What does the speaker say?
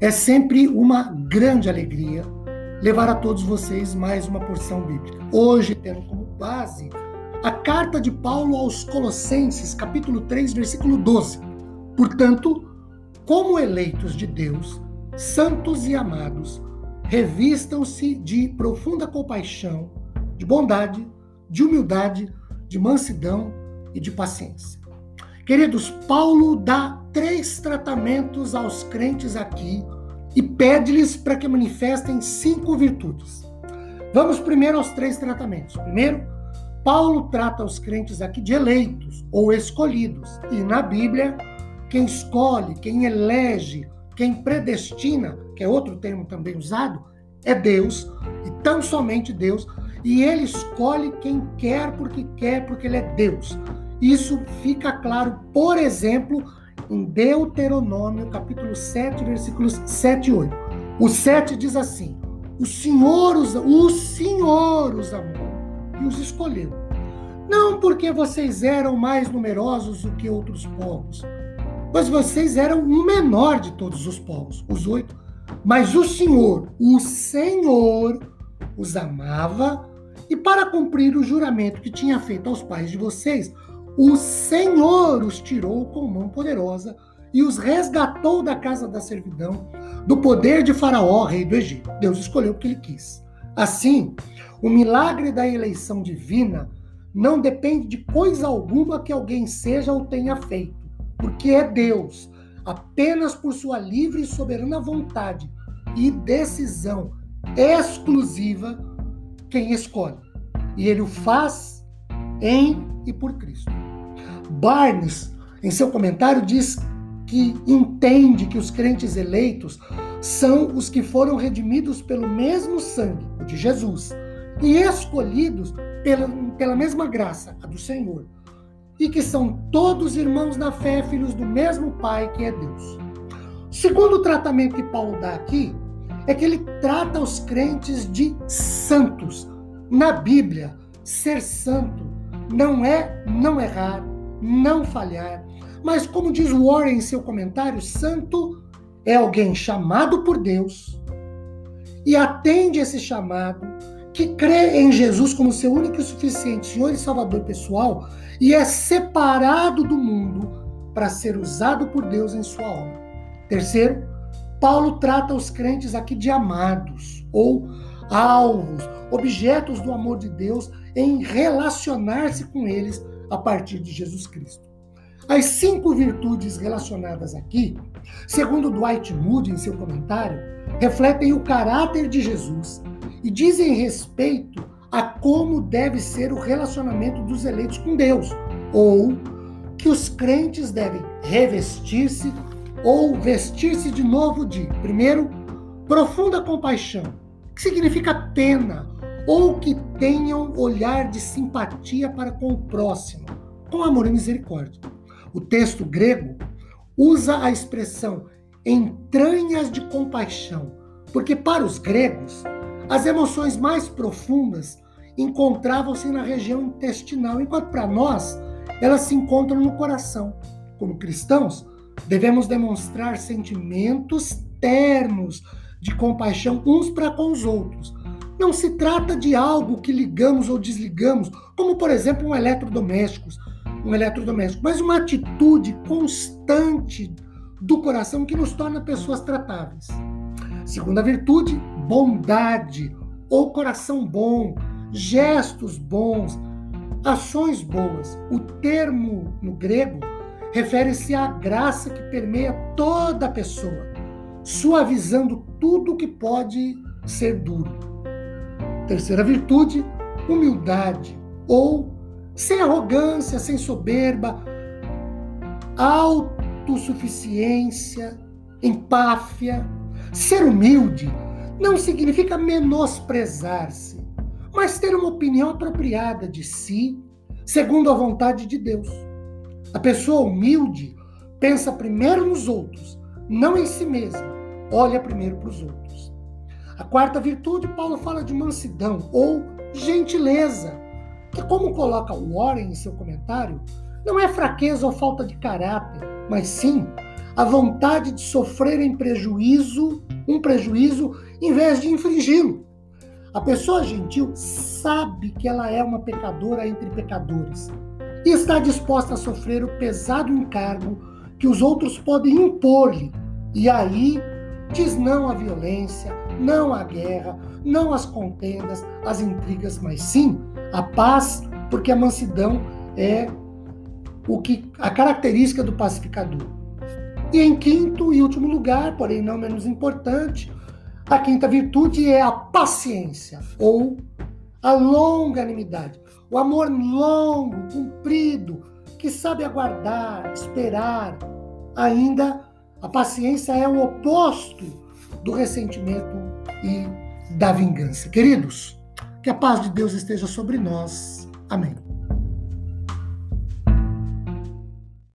É sempre uma grande alegria levar a todos vocês mais uma porção bíblica. Hoje, tendo como base a carta de Paulo aos Colossenses, capítulo 3, versículo 12. Portanto, como eleitos de Deus, santos e amados, revistam-se de profunda compaixão, de bondade, de humildade, de mansidão e de paciência. Queridos, Paulo dá três tratamentos aos crentes aqui e pede-lhes para que manifestem cinco virtudes. Vamos primeiro aos três tratamentos. Primeiro, Paulo trata os crentes aqui de eleitos ou escolhidos. E na Bíblia, quem escolhe, quem elege, quem predestina, que é outro termo também usado, é Deus, e tão somente Deus, e ele escolhe quem quer porque quer, porque ele é Deus. Isso fica claro, por exemplo, em Deuteronômio, capítulo 7, versículos 7 e 8. O 7 diz assim: O Senhor os, o Senhor os amou e os escolheu. Não porque vocês eram mais numerosos do que outros povos, pois vocês eram o menor de todos os povos, os oito. Mas o Senhor, o Senhor, os amava e para cumprir o juramento que tinha feito aos pais de vocês, o Senhor os tirou com mão poderosa e os resgatou da casa da servidão, do poder de Faraó, rei do Egito. Deus escolheu o que ele quis. Assim, o milagre da eleição divina não depende de coisa alguma que alguém seja ou tenha feito, porque é Deus, apenas por sua livre e soberana vontade e decisão exclusiva, quem escolhe. E ele o faz em e por Cristo. Barnes, em seu comentário, diz que entende que os crentes eleitos são os que foram redimidos pelo mesmo sangue, o de Jesus, e escolhidos pela, pela mesma graça, a do Senhor, e que são todos irmãos na fé, filhos do mesmo Pai, que é Deus. O segundo tratamento que Paulo dá aqui é que ele trata os crentes de santos. Na Bíblia, ser santo não é não errar, não falhar. Mas, como diz Warren em seu comentário, santo é alguém chamado por Deus e atende esse chamado, que crê em Jesus como seu único e suficiente Senhor e Salvador pessoal e é separado do mundo para ser usado por Deus em sua obra. Terceiro, Paulo trata os crentes aqui de amados ou alvos, objetos do amor de Deus em relacionar-se com eles a partir de Jesus Cristo. As cinco virtudes relacionadas aqui, segundo Dwight Moody em seu comentário, refletem o caráter de Jesus e dizem respeito a como deve ser o relacionamento dos eleitos com Deus, ou que os crentes devem revestir-se ou vestir-se de novo de, primeiro, profunda compaixão, que significa pena, ou que tenham olhar de simpatia para com o próximo, com amor e misericórdia. O texto grego usa a expressão entranhas de compaixão, porque para os gregos, as emoções mais profundas encontravam-se na região intestinal, enquanto para nós, elas se encontram no coração. Como cristãos, devemos demonstrar sentimentos ternos de compaixão uns para com os outros. Não se trata de algo que ligamos ou desligamos, como por exemplo um eletrodoméstico, um eletrodoméstico, mas uma atitude constante do coração que nos torna pessoas tratáveis. Segunda virtude, bondade ou coração bom, gestos bons, ações boas. O termo no grego refere-se à graça que permeia toda a pessoa, suavizando tudo que pode ser duro. Terceira virtude, humildade ou sem arrogância, sem soberba, autossuficiência, empáfia. Ser humilde não significa menosprezar-se, mas ter uma opinião apropriada de si, segundo a vontade de Deus. A pessoa humilde pensa primeiro nos outros, não em si mesma, olha primeiro para os outros. A quarta virtude, Paulo fala de mansidão ou gentileza, que, como coloca Warren em seu comentário, não é fraqueza ou falta de caráter, mas sim a vontade de sofrer em prejuízo, um prejuízo, em vez de infringi-lo. A pessoa gentil sabe que ela é uma pecadora entre pecadores e está disposta a sofrer o pesado encargo que os outros podem impor-lhe. E aí diz não à violência, não à guerra, não às contendas, às intrigas, mas sim à paz, porque a mansidão é o que a característica do pacificador. E em quinto e último lugar, porém não menos importante, a quinta virtude é a paciência ou a longanimidade, o amor longo, comprido, que sabe aguardar, esperar. Ainda a paciência é o oposto do ressentimento e da vingança. Queridos, que a paz de Deus esteja sobre nós. Amém.